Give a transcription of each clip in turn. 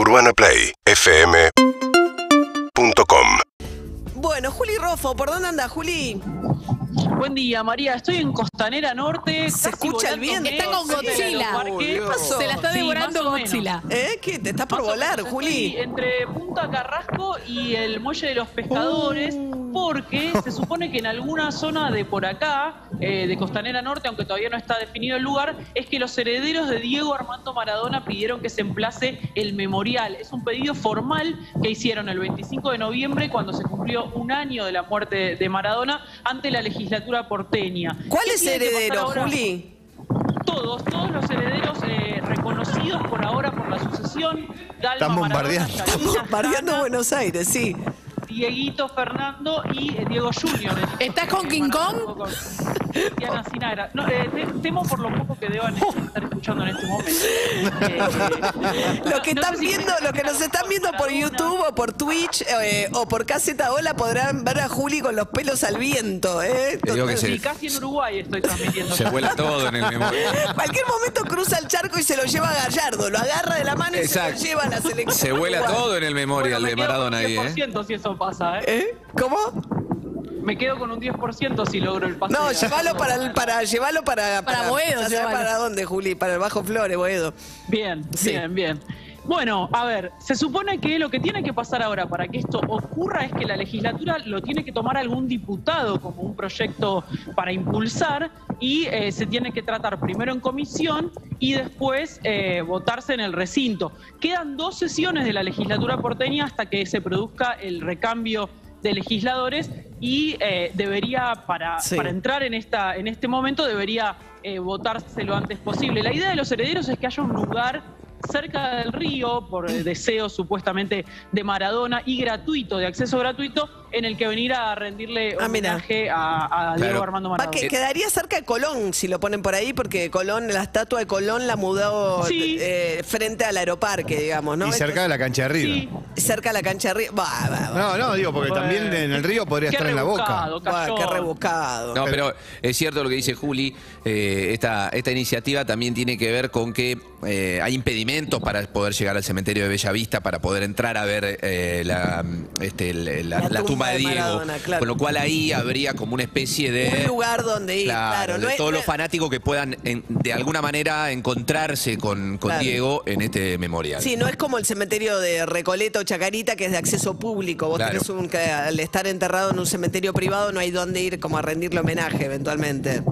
UrbanaPlayFM.com Bueno, Juli Rofo, ¿por dónde anda, Juli? Buen día, María. Estoy en Costanera Norte. Se escucha el viento. Está con Godzilla. ¿Qué pasó? Se la está Sí, devorando menos. Godzilla. ¿Eh? ¿Qué? ¿Te estás por Más volar, Juli? estoy entre Punta Carrasco y el Muelle de los Pescadores, Uh. porque se supone que en alguna zona de por acá, eh, de Costanera Norte, aunque todavía no está definido el lugar, es que los herederos de Diego Armando Maradona pidieron que se emplace el memorial. Es un pedido formal que hicieron el 25 de noviembre, cuando se cumplió un año de la muerte de Maradona, ante la legislatura porteña. ¿Cuál ¿Qué es heredero? Juli? Todos, todos los herederos eh, reconocidos por ahora por la sucesión. Dalma Están bombardeando. Maradona, Buenos Aires, sí. Dieguito Fernando y eh, Diego Junior. ¿Estás con King Kong? Diana Sinara. No, eh, te- temo por lo poco que deban estar escuchando en este momento. Eh, Lo que no están sé si viendo, quieren lo que nos están viendo por. YouTube o por Twitch eh, o por Caseta Ola podrán ver a Juli con los pelos al viento, ¿eh? Te digo que Sí, se, casi en Uruguay estoy transmitiendo. se vuela todo en el memoria. Cualquier momento cruza el charco y se lo lleva a Gallardo, lo agarra de la mano y Exacto. se lo lleva a la selección. Se vuela todo en el memorial Bueno, me de Maradona ahí, ¿eh? 10% si eso pasa, ¿eh? ¿Eh? ¿Cómo? Me quedo con un 10% si logro el pase. No, de- llévalo para, el- para llevarlo para Para Boedo, ya sabes llévalo. para dónde, Juli, para el Bajo Flores, Boedo. Bien, Sí. bien, bien. Bueno, a ver, se supone que lo que tiene que pasar ahora para que esto ocurra es que la legislatura lo tiene que tomar algún diputado como un proyecto para impulsar y eh, se tiene que tratar primero en comisión y después eh, votarse en el recinto. Quedan dos sesiones de la legislatura porteña hasta que se produzca el recambio de legisladores y eh, debería, para, Sí. para entrar en, esta, en este momento, debería eh, votarse lo antes posible. La idea de los herederos es que haya un lugar cerca del río, por eh, deseo supuestamente de Maradona y gratuito, de acceso gratuito, en el que venir a rendirle Ah, mira. homenaje a, a Diego Claro. Armando Maradona. que quedaría cerca de Colón, si lo ponen por ahí, porque Colón, la estatua de Colón la mudó Sí. eh, frente al aeroparque, digamos, ¿no? y cerca de la cancha de River. Sí, Cerca de la cancha de Río. No, no, digo, porque Bueno. también en el río podría Qué estar en la boca. qué rebuscado. No, pero es cierto lo que dice Juli. eh, esta, esta iniciativa también tiene que ver con que eh, hay impedimentos para poder llegar al cementerio de Bellavista, para poder entrar a ver eh, la, este, el- la- La la tumba tumba de de Diego. Maradona, claro. Con lo cual ahí habría como una especie de. Un lugar donde ir, claro. de no es- todos no los fanáticos que puedan en- de alguna manera encontrarse con, con Claro. Diego en este memorial. Sí, no es como el cementerio de Recoleto o Chacarita, que es de acceso público. Vos tenés un, que al estar enterrado en un cementerio privado no hay dónde ir como a rendirle homenaje eventualmente.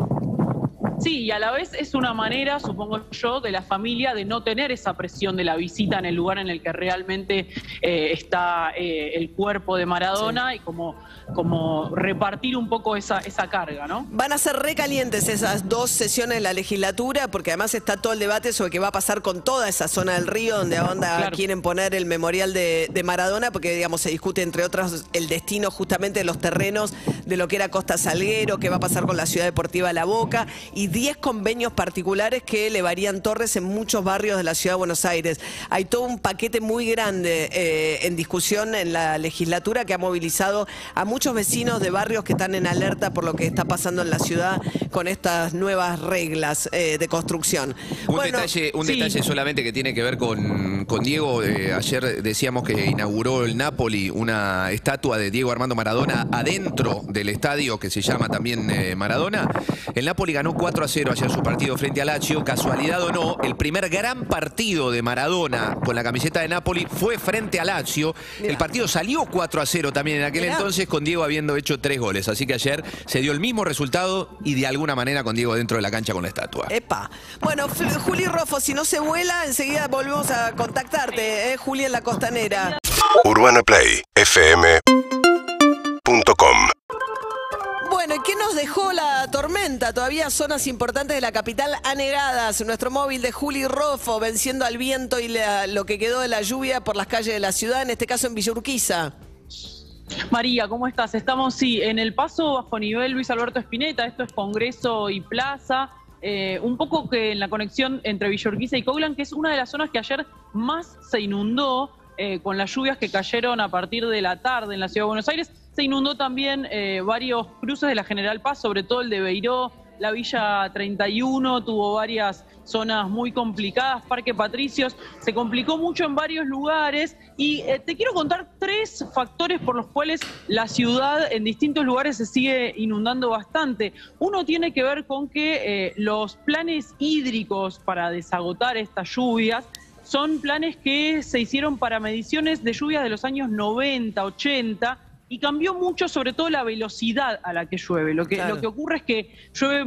Sí, y a la vez es una manera, supongo yo, de la familia de no tener esa presión de la visita en el lugar en el que realmente eh, está eh, el cuerpo de Maradona y como, como repartir un poco esa, esa carga, ¿no? Van a ser recalientes esas dos sesiones de la legislatura, porque además está todo el debate sobre qué va a pasar con toda esa zona del río, donde onda Claro. quieren poner el memorial de, de Maradona, porque digamos se discute entre otros el destino justamente de los terrenos de lo que era Costa Salguero, qué va a pasar con la ciudad deportiva La Boca, y 10 convenios particulares que elevarían torres en muchos barrios de la ciudad de Buenos Aires. Hay todo un paquete muy grande eh, en discusión en la legislatura que ha movilizado a muchos vecinos de barrios que están en alerta por lo que está pasando en la ciudad con estas nuevas reglas eh, de construcción. Un Bueno, detalle, un sí. detalle solamente que tiene que ver con, con Diego. eh, ayer decíamos que inauguró el Napoli una estatua de Diego Armando Maradona adentro del estadio que se llama también eh, Maradona. El Napoli ganó 4 a 0 ayer su partido frente a Lazio. Casualidad o no, el primer gran partido de Maradona con la camiseta de Napoli fue frente a Lazio. El partido salió 4 a 0 también en aquel Mirá. entonces con Diego habiendo hecho tres goles. Así que ayer se dio el mismo resultado y de alguna manera con Diego dentro de la cancha con la estatua. Epa. Bueno, Juli Rofo, si no se vuela, enseguida volvemos a contactarte, ¿eh? Juli en la costanera. UrbanaPlayFM.com Bueno, ¿y qué nos dejó la tormenta? Todavía zonas importantes de la capital anegadas. Nuestro móvil de Juli Rofo venciendo al viento y la- lo que quedó de la lluvia por las calles de la ciudad, en este caso en Villa Urquiza. María, ¿cómo estás? Estamos, sí, en el paso bajo nivel Luis Alberto Espineta, esto es Congreso y Plaza, eh, un poco que en la conexión entre Villorquiza y Coglan, que es una de las zonas que ayer más se inundó eh, con las lluvias que cayeron a partir de la tarde en la Ciudad de Buenos Aires. Se inundó también eh, varios cruces de la General Paz, sobre todo el de Beiró la Villa 31 tuvo varias zonas muy complicadas, Parque Patricios, se complicó mucho en varios lugares y eh, te quiero contar tres factores por los cuales la ciudad en distintos lugares se sigue inundando bastante. Uno tiene que ver con que eh, los planes hídricos para desagotar estas lluvias son planes que se hicieron para mediciones de lluvias de los años 90, 80 y cambió mucho sobre todo la velocidad a la que llueve. Lo que, Claro. lo que ocurre es que llueve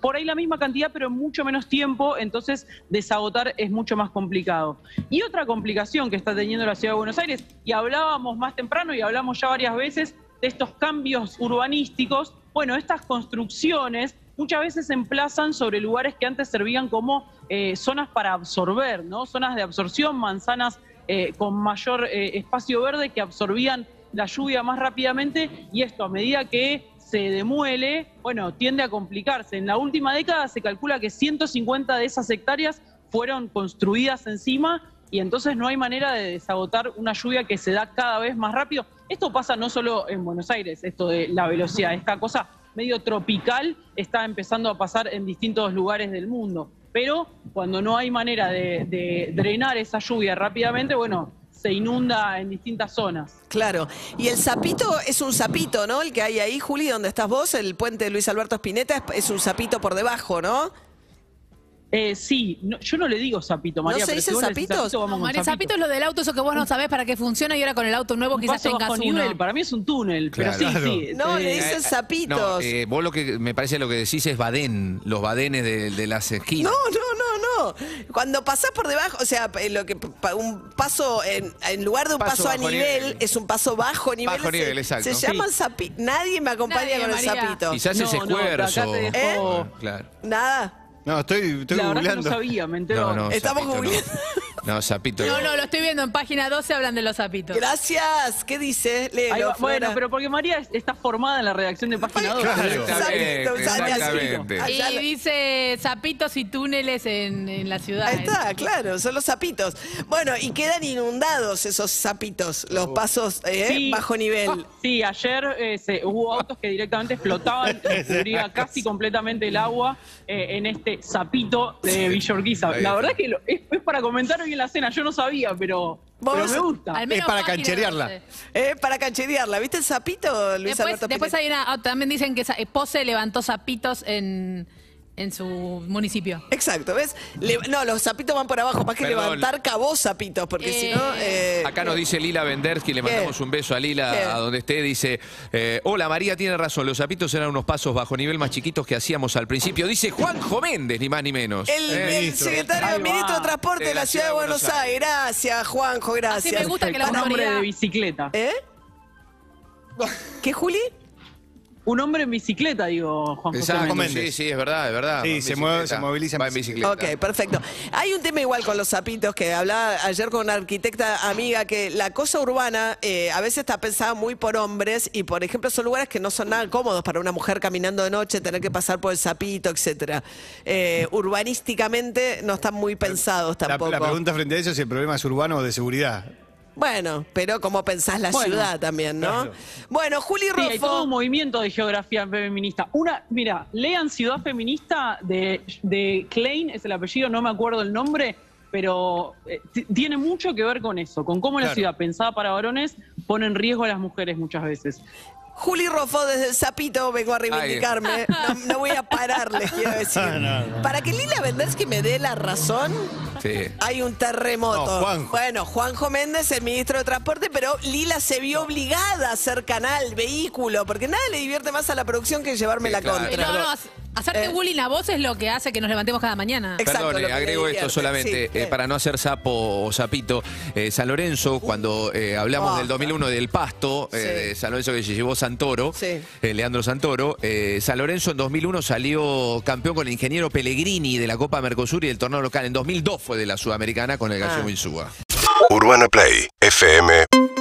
por ahí la misma cantidad, pero en mucho menos tiempo, entonces desagotar es mucho más complicado. Y otra complicación que está teniendo la ciudad de Buenos Aires, y hablábamos más temprano y hablamos ya varias veces de estos cambios urbanísticos, bueno, estas construcciones muchas veces se emplazan sobre lugares que antes servían como eh, zonas para absorber, ¿no? Zonas de absorción, manzanas eh, con mayor eh, espacio verde que absorbían la lluvia más rápidamente y esto a medida que se demuele, bueno, tiende a complicarse. En la última década se calcula que 150 de esas hectáreas fueron construidas encima y entonces no hay manera de desagotar una lluvia que se da cada vez más rápido. Esto pasa no solo en Buenos Aires, esto de la velocidad, esta cosa medio tropical está empezando a pasar en distintos lugares del mundo. Pero cuando no hay manera de, de drenar esa lluvia rápidamente, bueno, se inunda en distintas zonas. Claro. Y el sapito es un sapito, ¿no? El que hay ahí, Juli, donde estás vos, el puente de Luis Alberto Spinetta, es, un sapito por debajo, ¿no? Eh, sí, no- yo no le digo sapito, María. ¿No se dice zapitos? con María Zapito es lo del auto, eso que vos no sabés para qué funciona y ahora con el auto nuevo Un quizás tengas uno. nivel, para mí es un túnel, pero sí, Claro. sí. No, eh, le dicen sapitos. No, eh, vos lo que me parece lo que decís es badén, los badenes de, de las esquinas. No, no. Cuando pasás por debajo, o sea, eh, lo que un paso en, en lugar de un Paso paso, a nivel, nivel. es un paso bajo nivel. Bajo se- nivel, exacto. Se Sí. llaman sapito. Nadie me acompaña Nadie, con el María. sapito. Quizás No, es no, esfuerzo. Ah, Claro. Nada. No, estoy, estoy la verdad que no googleando. sabía, me entero. No, no, Estamos sapito, googleando. No, no sapito. No, no, lo estoy viendo en página 12 hablan de los zapitos. Gracias. ¿Qué dice? Léelo, Ahí va. Bueno, Flora. pero porque María es- está formada en la redacción de Página 2. Claro. Sapito, Exactamente. Allá Y lo- dice zapitos y túneles en, en la ciudad. Ahí está, claro, son los sapitos. Bueno, y quedan inundados esos sapitos, los pasos eh, Sí. bajo nivel. Sí, ayer eh, se- hubo autos que directamente explotaban, y cubría casi completamente el agua eh, en este sapito de bien. La verdad es que lo- es, es para comentar hoy en la cena, yo no sabía, pero, Vos- pero me gusta. Al menos Es para página cancherearla. 12. Eh, para cancherearla. ¿Viste el sapito, Luis Después, Alberto después hay una, ah, también dicen que sa- eh, Pose levantó zapitos en, en su municipio. Exacto, ¿ves? Le- no, los sapitos van por abajo, más que Perdón. levantar cabos sapitos, porque si no... Eh, eh, Acá nos dice Lila Vendersky, le ¿Qué? mandamos un beso a Lila ¿Qué? a donde esté. Dice: eh, Hola, María tiene razón. Los zapitos eran unos pasos bajo nivel más chiquitos que hacíamos al principio. Dice Juanjo Méndez, ni más ni menos. El, Eh, el ministro. secretario, el ministro de Transporte de la, Ciudad de Buenos Aires. Gracias, Juanjo, gracias. Así me gusta que la autoridad- de bicicleta. ¿Eh? ¿Qué, Juli? Un hombre en bicicleta, digo, Juan José Exacto, Méndez. sí, sí, es verdad, es verdad. Sí, se mueve- se moviliza en Va en bicicleta. Ok, perfecto. Hay un tema igual con los sapitos que hablaba ayer con una arquitecta amiga que la cosa urbana eh, a veces está pensada muy por hombres y por ejemplo son lugares que no son nada cómodos para una mujer caminando de noche, tener que pasar por el sapito, etcétera. Eh, urbanísticamente no están muy pensados La, tampoco. la pregunta frente a eso es si el problema es urbano o de seguridad. Bueno, pero como pensás la Bueno, ciudad también, ¿no? claro. Bueno, Juli Sí, hay todo Rofo. un movimiento de geografía feminista. Una, mira, lean Ciudad Feminista de, de Klein, es el apellido, no me acuerdo el nombre, pero eh, tiene mucho que ver con eso, con cómo la ciudad pensada para varones pone en riesgo a las mujeres muchas veces. Juli Rofo desde el Zapito vengo a reivindicarme. No, no voy a parar, les quiero decir. No, no. Para que Lila Vendersky me dé la razón, Sí. hay un terremoto. No, Juanjo. Bueno, Juanjo Méndez, el ministro de Transporte, pero Lila se vio obligada a hacer canal, vehículo, porque nada le divierte más a la producción que llevarme Sí, la claro. contra. No, no, ha- hacerte Eh. bullying a vos es lo que hace que nos levantemos cada mañana. Exacto, que me agrego esto solamente sí, eh, ¿qué? para no hacer sapo o sapito. Eh, San Lorenzo, cuando eh, hablamos Ah. del 2001 del Pasto, eh, de San Lorenzo que se llevó Santoro, Sí. eh, Leandro Santoro, eh, San Lorenzo en 2001 salió campeón con el ingeniero Pellegrini de la Copa Mercosur y del torneo local. En 2002 fue de la Sudamericana con el Gallego Ah. Urbana Play fm.com